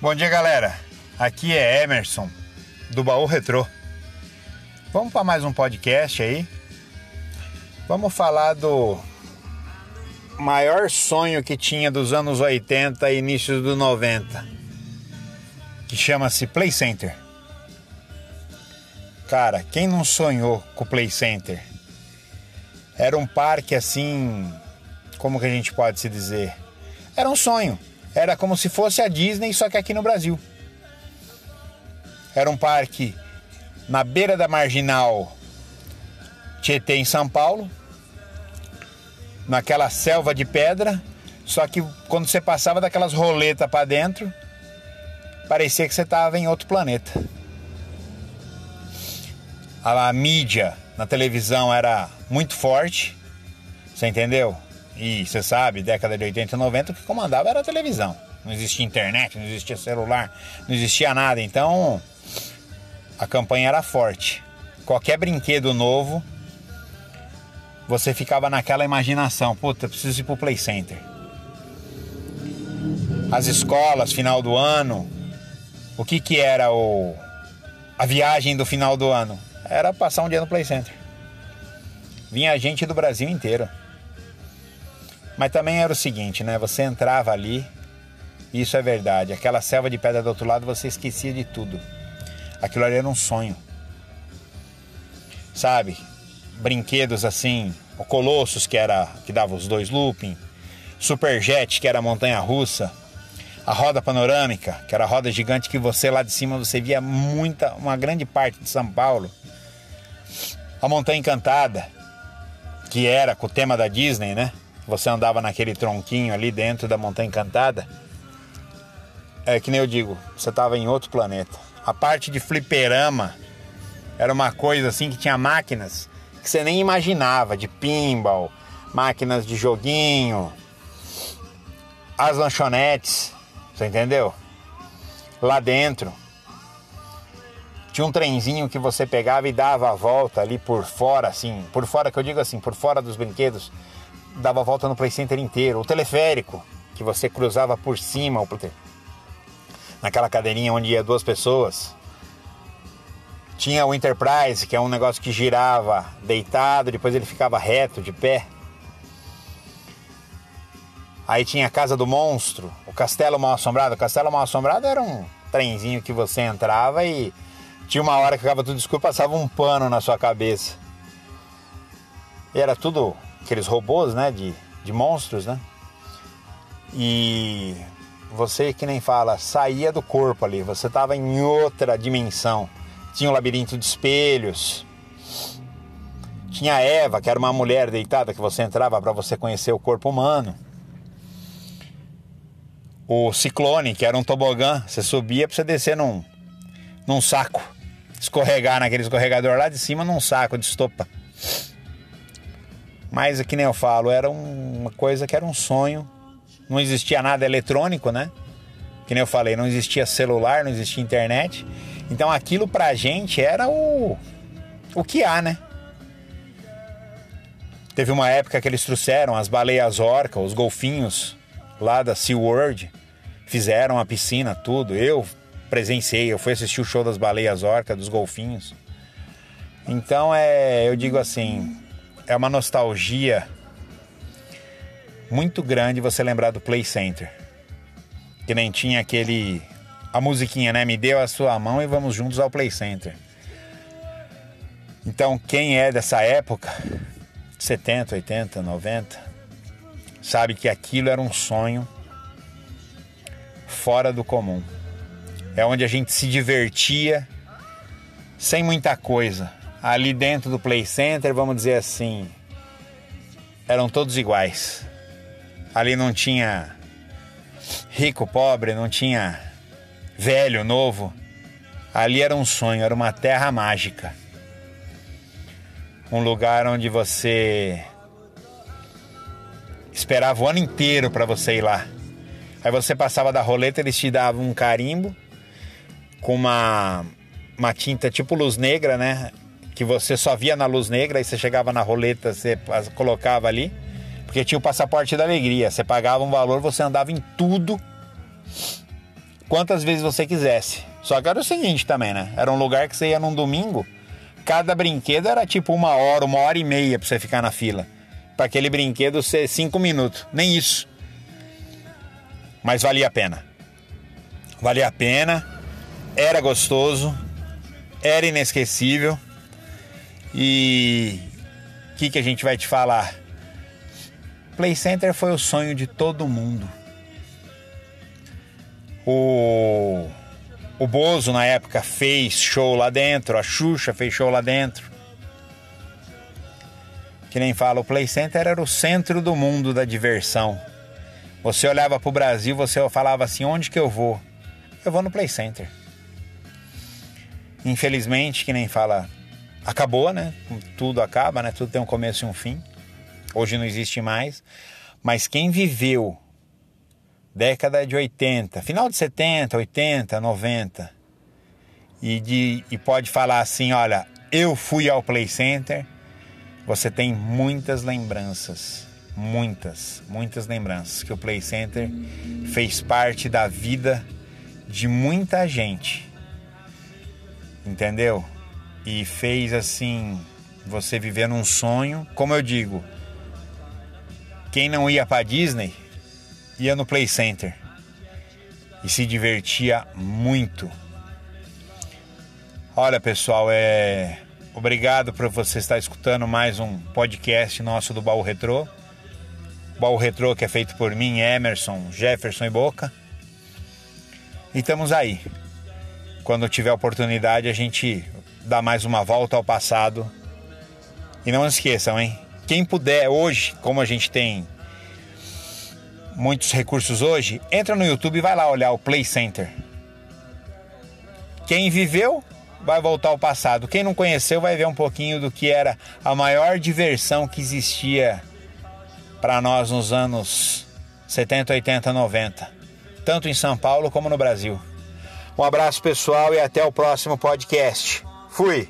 Bom dia, galera. Aqui é Emerson do Baú Retrô. Vamos para mais um podcast aí. Vamos falar do maior sonho que tinha dos anos 80 e inícios dos 90, que chama-se Play Center. Cara, quem não sonhou com o Play Center? Era um parque assim, como que a gente pode se dizer? Era um sonho. Era como se fosse a Disney, só que aqui no Brasil. Era um parque na beira da marginal Tietê, em São Paulo, naquela selva de pedra. Só que quando você passava daquelas roletas para dentro, parecia que você estava em outro planeta. A, a mídia na televisão era muito forte, você entendeu? E você sabe, década de 80 e 90, o que comandava era a televisão. Não existia internet, não existia celular, não existia nada. Então, a campanha era forte. Qualquer brinquedo novo, você ficava naquela imaginação. Puta, preciso ir pro Play Center. As escolas, final do ano. O que que era o a viagem do final do ano? Era passar um dia no Play Center. Vinha gente do Brasil inteiro. Mas também era o seguinte, né? Você entrava ali, isso é verdade. Aquela selva de pedra do outro lado, você esquecia de tudo. Aquilo ali era um sonho. Sabe? Brinquedos assim, o Colossus, que era que dava os dois looping, Superjet, que era a montanha russa, a roda panorâmica, que era a roda gigante que você lá de cima você via muita, uma grande parte de São Paulo. A montanha encantada, que era com o tema da Disney, né? Você andava naquele tronquinho ali dentro da Montanha Encantada, é que nem eu digo, você estava em outro planeta. A parte de fliperama era uma coisa assim que tinha máquinas que você nem imaginava, de pinball, máquinas de joguinho, as lanchonetes, você entendeu? Lá dentro tinha um trenzinho que você pegava e dava a volta ali por fora, assim, por fora que eu digo assim, por fora dos brinquedos, dava a volta no Play Center inteiro. O teleférico, que você cruzava por cima, naquela cadeirinha onde ia duas pessoas. Tinha o Enterprise, que é um negócio que girava deitado, depois ele ficava reto, de pé. Aí tinha a Casa do Monstro, o Castelo Mal Assombrado. O Castelo Mal Assombrado era um trenzinho que você entrava e tinha uma hora que ficava tudo escuro, passava um pano na sua cabeça. E era tudo aqueles robôs, né, de, de monstros, né? E você que nem fala, saía do corpo ali, você estava em outra dimensão. Tinha um labirinto de espelhos. Tinha Eva, que era uma mulher deitada que você entrava para você conhecer o corpo humano. O Ciclone, que era um tobogã, você subia para você descer num, num saco, escorregar naquele escorregador lá de cima num saco de estopa. Mas, que nem eu falo, era uma coisa que era um sonho. Não existia nada eletrônico, né? Que nem eu falei, não existia celular, não existia internet. Então aquilo pra gente era o, o que há, né? Teve uma época que eles trouxeram as baleias orca, os golfinhos lá da SeaWorld, fizeram a piscina, tudo. Eu presenciei, eu fui assistir o show das baleias orca, dos golfinhos. Então é, eu digo assim, é uma nostalgia muito grande você lembrar do Play Center. Que nem tinha aquele. A musiquinha, né? Me deu a sua mão e vamos juntos ao Play Center. Então, quem é dessa época, 70, 80, 90, sabe que aquilo era um sonho fora do comum. É onde a gente se divertia sem muita coisa ali dentro do Play Center, vamos dizer assim, eram todos iguais. Ali não tinha rico, pobre, não tinha velho, novo. Ali era um sonho, era uma terra mágica. Um lugar onde você esperava o ano inteiro para você ir lá. Aí você passava da roleta, eles te davam um carimbo com uma, uma tinta tipo luz negra, né? Que você só via na luz negra, e você chegava na roleta, você colocava ali, porque tinha o passaporte da alegria. Você pagava um valor, você andava em tudo quantas vezes você quisesse. Só que era o seguinte também, né? Era um lugar que você ia num domingo, cada brinquedo era tipo uma hora, uma hora e meia pra você ficar na fila. Para aquele brinquedo ser cinco minutos. Nem isso. Mas valia a pena. Valia a pena. Era gostoso. Era inesquecível. E o que, que a gente vai te falar? Play Center foi o sonho de todo mundo. O, o Bozo, na época, fez show lá dentro, a Xuxa fez show lá dentro. Que nem fala, o Play Center era o centro do mundo da diversão. Você olhava para o Brasil, você falava assim: onde que eu vou? Eu vou no Play Center. Infelizmente, que nem fala, acabou, né? Tudo acaba, né? Tudo tem um começo e um fim. Hoje não existe mais. Mas quem viveu década de 80, final de 70, 80, 90, e, de, e pode falar assim: olha, eu fui ao Play Center, você tem muitas lembranças, muitas, muitas lembranças que o Play Center fez parte da vida de muita gente, entendeu? E fez assim você viver num sonho, como eu digo, quem não ia para Disney ia no Play Center e se divertia muito. Olha, pessoal, é obrigado por você estar escutando mais um podcast nosso do Baú Retrô. Baú Retrô que é feito por mim, Emerson, Jefferson e Boca. E estamos aí. Quando tiver oportunidade, a gente dá mais uma volta ao passado. E não esqueçam, hein? Quem puder hoje, como a gente tem muitos recursos hoje, entra no YouTube e vai lá olhar o Play Center. Quem viveu vai voltar ao passado. Quem não conheceu vai ver um pouquinho do que era a maior diversão que existia para nós nos anos 70, 80, 90, tanto em São Paulo como no Brasil. Um abraço pessoal e até o próximo podcast. Fui!